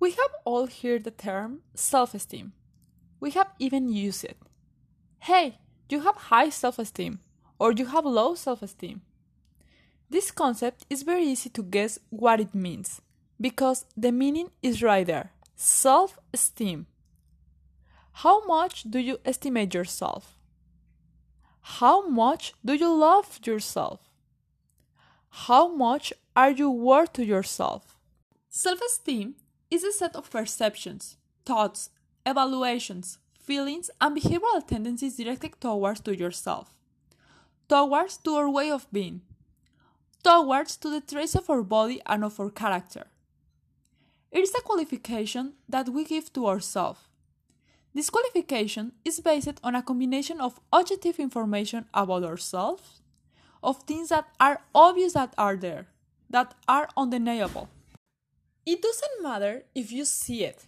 We have all heard the term self esteem. We have even used it. Hey, you have high self esteem, or you have low self esteem. This concept is very easy to guess what it means because the meaning is right there self esteem. How much do you estimate yourself? How much do you love yourself? How much are you worth to yourself? Self esteem is a set of perceptions, thoughts, evaluations, feelings, and behavioral tendencies directed towards to yourself, towards to our way of being, towards to the traits of our body and of our character. It is a qualification that we give to ourselves. This qualification is based on a combination of objective information about ourselves, of things that are obvious that are there, that are undeniable. It doesn't matter if you see it,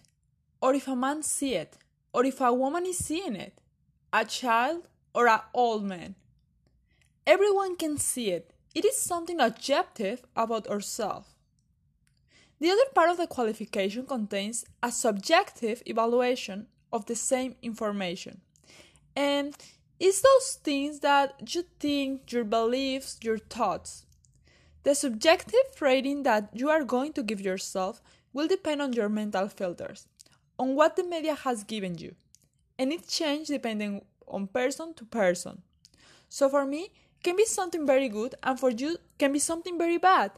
or if a man see it, or if a woman is seeing it, a child or an old man. Everyone can see it. It is something objective about ourselves. The other part of the qualification contains a subjective evaluation of the same information. And it's those things that you think, your beliefs, your thoughts. The subjective rating that you are going to give yourself will depend on your mental filters, on what the media has given you, and it changes depending on person to person. So for me, can be something very good, and for you can be something very bad.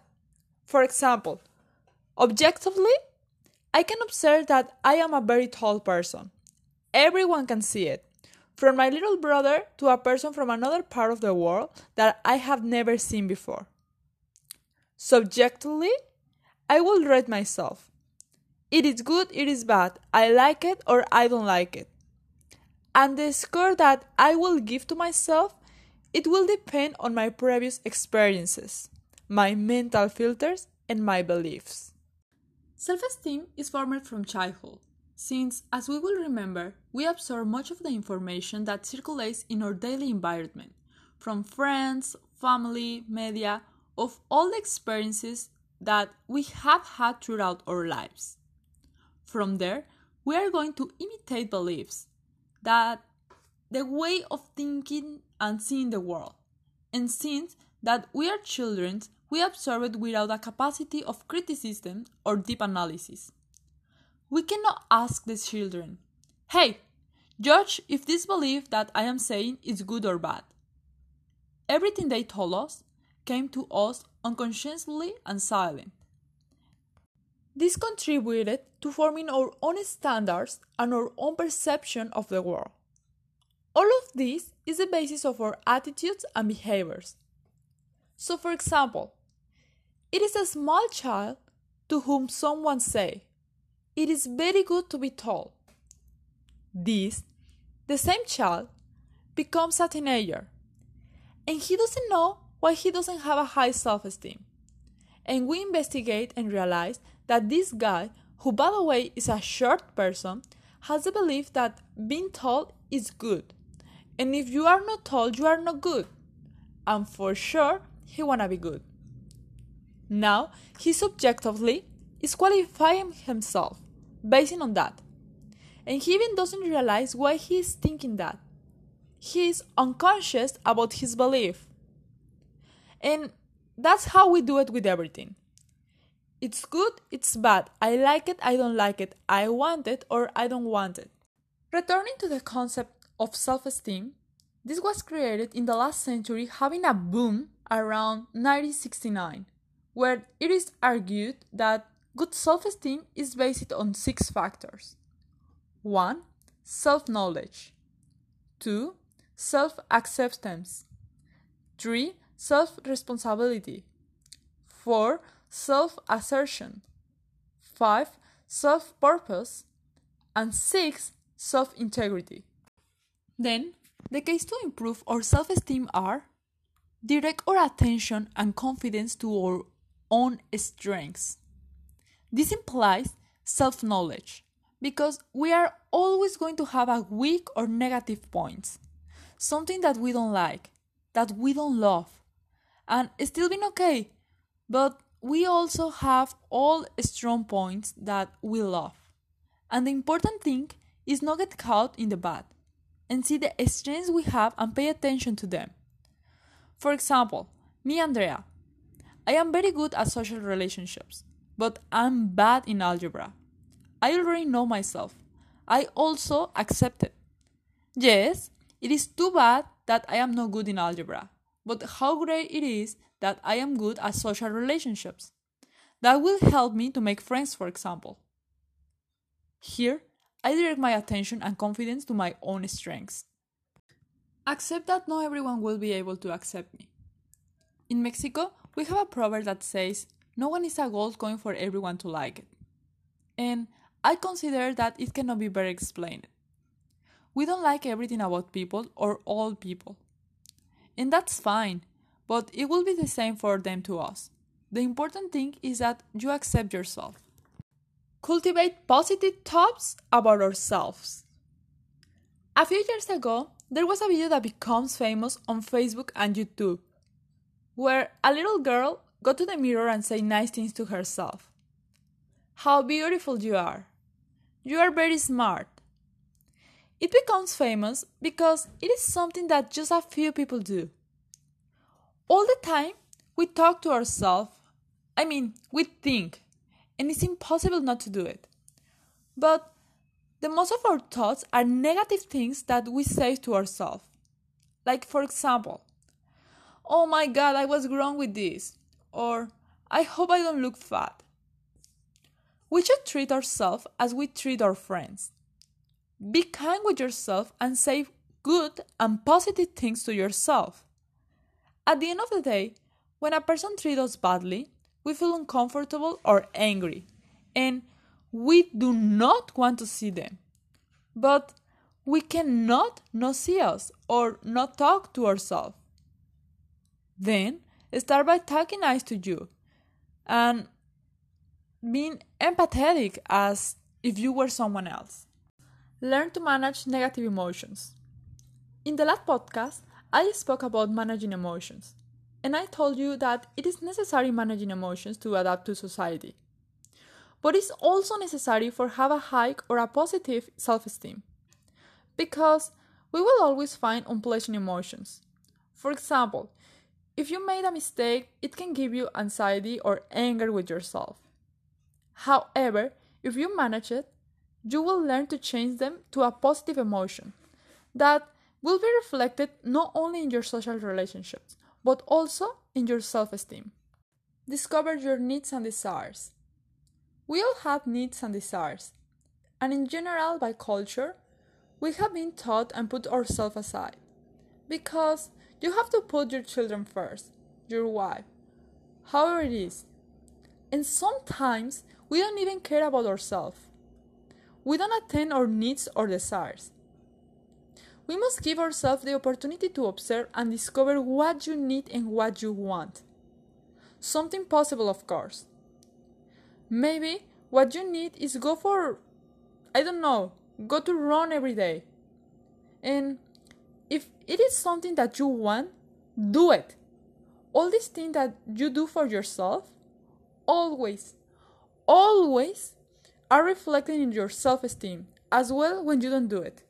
For example, Objectively, I can observe that I am a very tall person. Everyone can see it. From my little brother to a person from another part of the world that I have never seen before. Subjectively, I will rate myself. It is good, it is bad, I like it or I don't like it. And the score that I will give to myself, it will depend on my previous experiences, my mental filters, and my beliefs. Self esteem is formed from childhood, since, as we will remember, we absorb much of the information that circulates in our daily environment from friends, family, media, of all the experiences that we have had throughout our lives. From there, we are going to imitate beliefs that the way of thinking and seeing the world. And since that we are children, we absorb it without a capacity of criticism or deep analysis. We cannot ask the children, hey, judge if this belief that I am saying is good or bad. Everything they told us came to us unconsciously and silent. This contributed to forming our own standards and our own perception of the world. All of this is the basis of our attitudes and behaviors. So, for example, it is a small child to whom someone say, It is very good to be tall. This, the same child, becomes a teenager, and he doesn't know why he doesn't have a high self esteem. And we investigate and realize that this guy, who by the way is a short person, has the belief that being tall is good. And if you are not tall, you are not good. And for sure, he wanna be good. Now, he subjectively is qualifying himself based on that. And he even doesn't realize why he is thinking that. He is unconscious about his belief. And that's how we do it with everything. It's good, it's bad. I like it, I don't like it. I want it or I don't want it. Returning to the concept of self esteem, this was created in the last century, having a boom around 1969 where it is argued that good self esteem is based on six factors 1. Self knowledge, 2. Self acceptance, 3. Self responsibility, 4. Self assertion, 5. self purpose, and six, self integrity. Then, the keys to improve our self esteem are direct our attention and confidence to our own strengths. This implies self knowledge because we are always going to have a weak or negative points, something that we don't like, that we don't love, and still being okay. But we also have all strong points that we love. And the important thing is not get caught in the bad and see the strengths we have and pay attention to them. For example, me, Andrea, I am very good at social relationships, but I'm bad in algebra. I already know myself. I also accept it. Yes, it is too bad that I am not good in algebra, but how great it is that I am good at social relationships. That will help me to make friends, for example. Here, I direct my attention and confidence to my own strengths. Accept that not everyone will be able to accept me. In Mexico, we have a proverb that says, No one is a gold coin for everyone to like it. And I consider that it cannot be better explained. We don't like everything about people or all people. And that's fine, but it will be the same for them to us. The important thing is that you accept yourself. Cultivate positive thoughts about ourselves. A few years ago, there was a video that becomes famous on Facebook and YouTube, where a little girl got to the mirror and said nice things to herself. How beautiful you are. You are very smart. It becomes famous because it is something that just a few people do. All the time, we talk to ourselves. I mean, we think and it's impossible not to do it. But the most of our thoughts are negative things that we say to ourselves. Like, for example, oh my god, I was wrong with this, or I hope I don't look fat. We should treat ourselves as we treat our friends. Be kind with yourself and say good and positive things to yourself. At the end of the day, when a person treats us badly, we feel uncomfortable or angry, and we do not want to see them. But we cannot not see us or not talk to ourselves. Then start by talking nice to you and being empathetic as if you were someone else. Learn to manage negative emotions. In the last podcast, I spoke about managing emotions and I told you that it is necessary managing emotions to adapt to society. But it's also necessary for have a high or a positive self-esteem. Because we will always find unpleasant emotions. For example, if you made a mistake, it can give you anxiety or anger with yourself. However, if you manage it, you will learn to change them to a positive emotion that will be reflected not only in your social relationships, but also in your self esteem. Discover your needs and desires. We all have needs and desires, and in general, by culture, we have been taught and put ourselves aside. Because you have to put your children first, your wife, however it is. And sometimes we don't even care about ourselves. We don't attend our needs or desires. We must give ourselves the opportunity to observe and discover what you need and what you want. Something possible, of course. Maybe what you need is go for, I don't know, go to run every day. And if it is something that you want, do it. All these things that you do for yourself, always, always are reflected in your self esteem as well when you don't do it.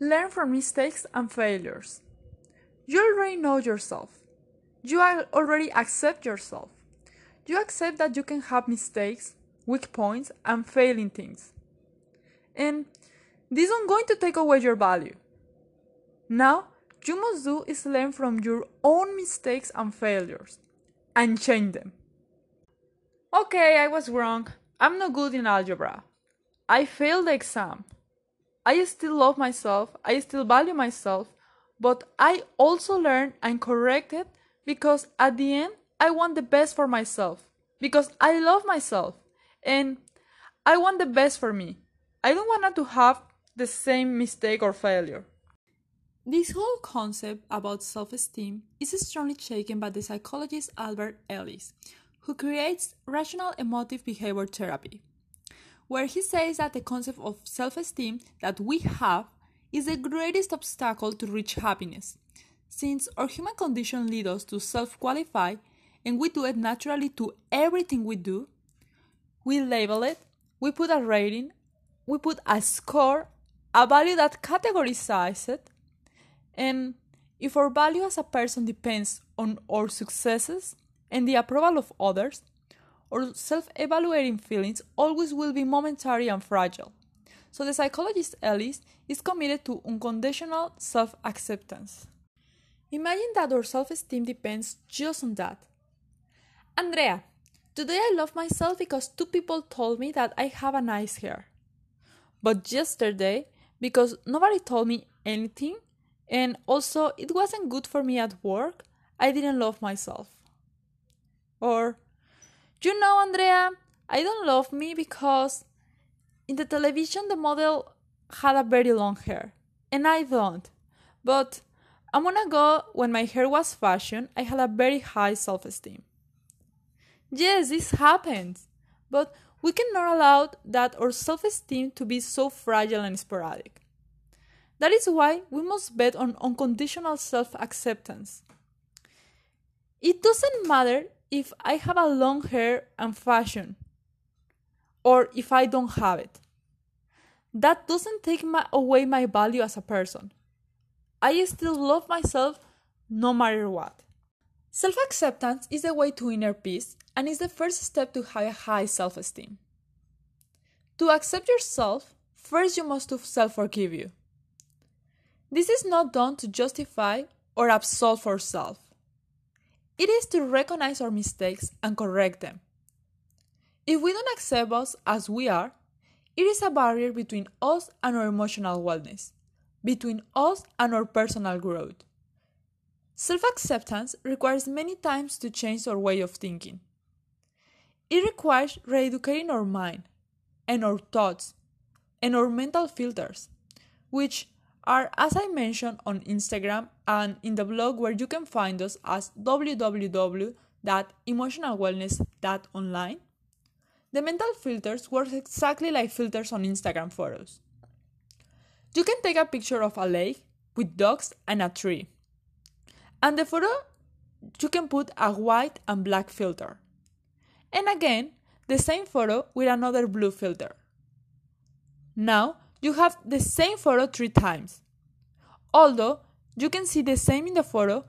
Learn from mistakes and failures. You already know yourself. You already accept yourself. You accept that you can have mistakes, weak points, and failing things. And this isn't going to take away your value. Now, you must do is learn from your own mistakes and failures and change them. Okay, I was wrong. I'm not good in algebra. I failed the exam. I still love myself, I still value myself, but I also learn and correct it because at the end, I want the best for myself because I love myself and I want the best for me. I don't want to have the same mistake or failure. This whole concept about self esteem is strongly taken by the psychologist Albert Ellis, who creates rational emotive behavior therapy, where he says that the concept of self esteem that we have is the greatest obstacle to reach happiness, since our human condition leads us to self qualify and we do it naturally to everything we do. We label it, we put a rating, we put a score, a value that categorizes it and if our value as a person depends on our successes and the approval of others, our self evaluating feelings always will be momentary and fragile. So the psychologist Ellis is committed to unconditional self acceptance. Imagine that our self esteem depends just on that. Andrea, today I love myself because two people told me that I have a nice hair. But yesterday, because nobody told me anything, and also, it wasn't good for me at work. I didn't love myself. Or, you know, Andrea, I don't love me because in the television the model had a very long hair, and I don't. But I a month ago, when my hair was fashion, I had a very high self esteem. Yes, this happens, but we cannot allow that our self esteem to be so fragile and sporadic. That is why we must bet on unconditional self acceptance. It doesn't matter if I have a long hair and fashion, or if I don't have it. That doesn't take my, away my value as a person. I still love myself no matter what. Self acceptance is the way to inner peace and is the first step to high, high self esteem. To accept yourself, first you must self forgive you. This is not done to justify or absolve ourselves. It is to recognize our mistakes and correct them. If we don't accept us as we are, it is a barrier between us and our emotional wellness, between us and our personal growth. Self acceptance requires many times to change our way of thinking. It requires re educating our mind and our thoughts and our mental filters, which are, as I mentioned, on Instagram and in the blog where you can find us as www.emotionalwellness.online. The mental filters work exactly like filters on Instagram photos. You can take a picture of a lake with dogs and a tree. And the photo, you can put a white and black filter. And again, the same photo with another blue filter. Now, you have the same photo three times. Although you can see the same in the photo,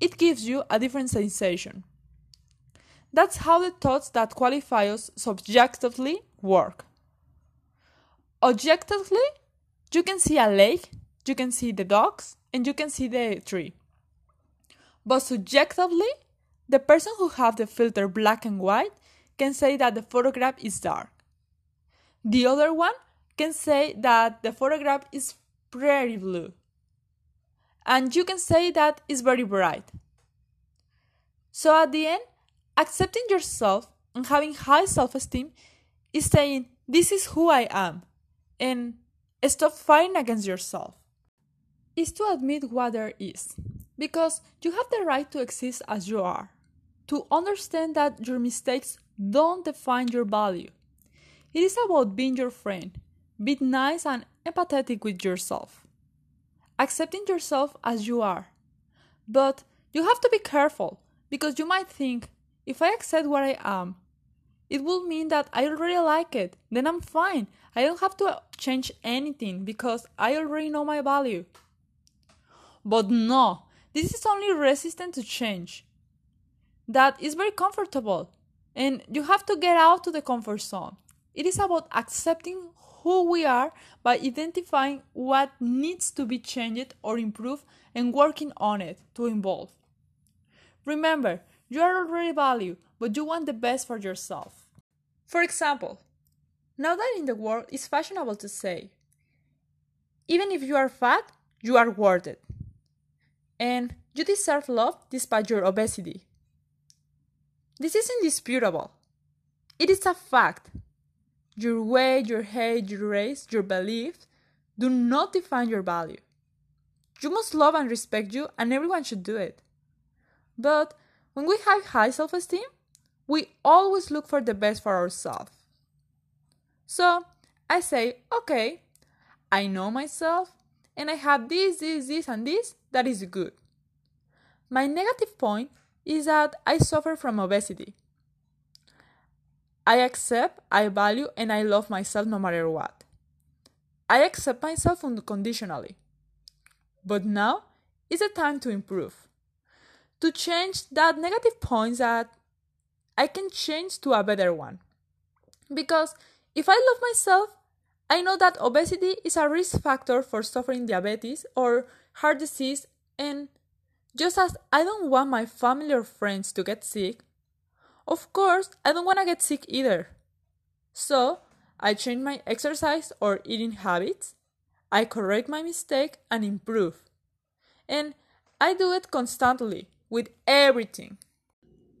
it gives you a different sensation. That's how the thoughts that qualify us subjectively work. Objectively, you can see a lake, you can see the dogs, and you can see the tree. But subjectively, the person who have the filter black and white can say that the photograph is dark. The other one can say that the photograph is pretty blue. And you can say that it's very bright. So at the end, accepting yourself and having high self esteem is saying, This is who I am, and stop fighting against yourself. Is to admit what there is, because you have the right to exist as you are, to understand that your mistakes don't define your value. It is about being your friend, be nice and empathetic with yourself. Accepting yourself as you are. But you have to be careful because you might think if I accept what I am, it will mean that I already like it. Then I'm fine. I don't have to change anything because I already know my value. But no, this is only resistant to change. That is very comfortable and you have to get out to the comfort zone. It is about accepting who we are by identifying what needs to be changed or improved and working on it to evolve. Remember, you are already valued, but you want the best for yourself. For example, now that in the world it's fashionable to say, even if you are fat, you are worth it. And you deserve love despite your obesity. This is indisputable. It is a fact. Your weight, your height, your race, your beliefs do not define your value. You must love and respect you, and everyone should do it. But when we have high self esteem, we always look for the best for ourselves. So I say, okay, I know myself, and I have this, this, this, and this that is good. My negative point is that I suffer from obesity. I accept, I value, and I love myself no matter what. I accept myself unconditionally. But now is the time to improve. To change that negative point that I can change to a better one. Because if I love myself, I know that obesity is a risk factor for suffering diabetes or heart disease, and just as I don't want my family or friends to get sick, of course, I don't want to get sick either. So, I change my exercise or eating habits, I correct my mistake and improve. And I do it constantly with everything.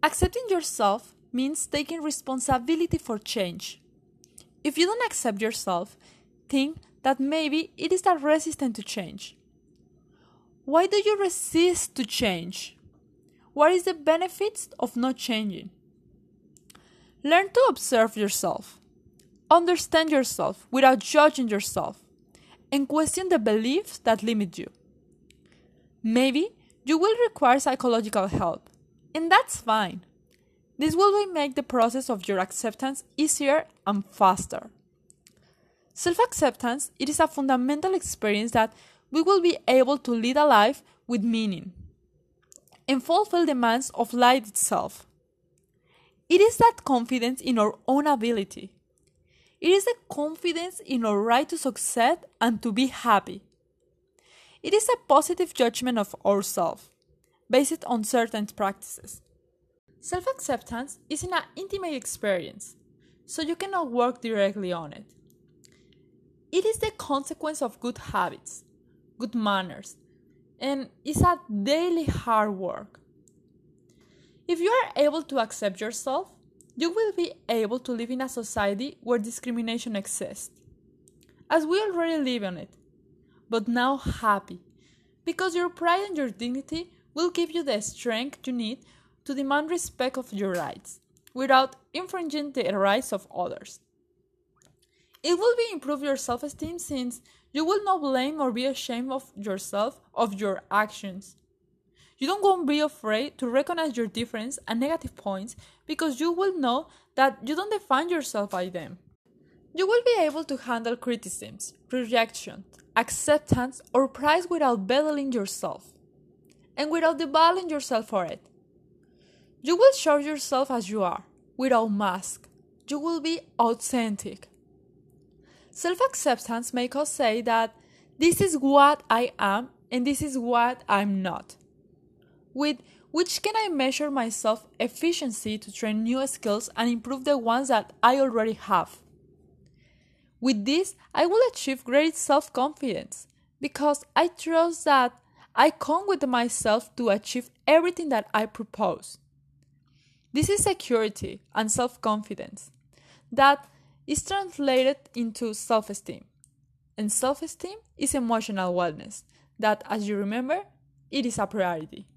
Accepting yourself means taking responsibility for change. If you don't accept yourself, think that maybe it is that resistant to change. Why do you resist to change? What is the benefits of not changing? Learn to observe yourself. Understand yourself without judging yourself and question the beliefs that limit you. Maybe you will require psychological help, and that's fine. This will make the process of your acceptance easier and faster. Self acceptance it is a fundamental experience that we will be able to lead a life with meaning and fulfill demands of life itself. It is that confidence in our own ability. It is the confidence in our right to succeed and to be happy. It is a positive judgment of ourselves based on certain practices. Self acceptance is an intimate experience, so you cannot work directly on it. It is the consequence of good habits, good manners, and is a daily hard work. If you are able to accept yourself, you will be able to live in a society where discrimination exists, as we already live in it, but now happy, because your pride and your dignity will give you the strength you need to demand respect of your rights without infringing the rights of others. It will be improve your self-esteem since you will not blame or be ashamed of yourself of your actions. You don't want to be afraid to recognize your difference and negative points because you will know that you don't define yourself by them. You will be able to handle criticisms, rejection, acceptance, or praise without belittling yourself and without devaluing yourself for it. You will show yourself as you are, without mask. You will be authentic. Self acceptance makes us say that this is what I am and this is what I'm not. With which can I measure myself efficiency to train new skills and improve the ones that I already have. With this, I will achieve great self confidence because I trust that I come with myself to achieve everything that I propose. This is security and self confidence that is translated into self esteem. And self esteem is emotional wellness, that, as you remember, it is a priority.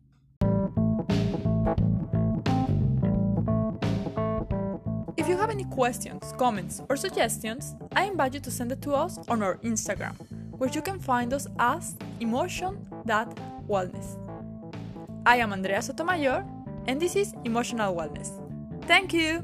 If you have any questions, comments, or suggestions, I invite you to send it to us on our Instagram, where you can find us as emotion.wellness. I am Andrea Sotomayor and this is Emotional Wellness. Thank you!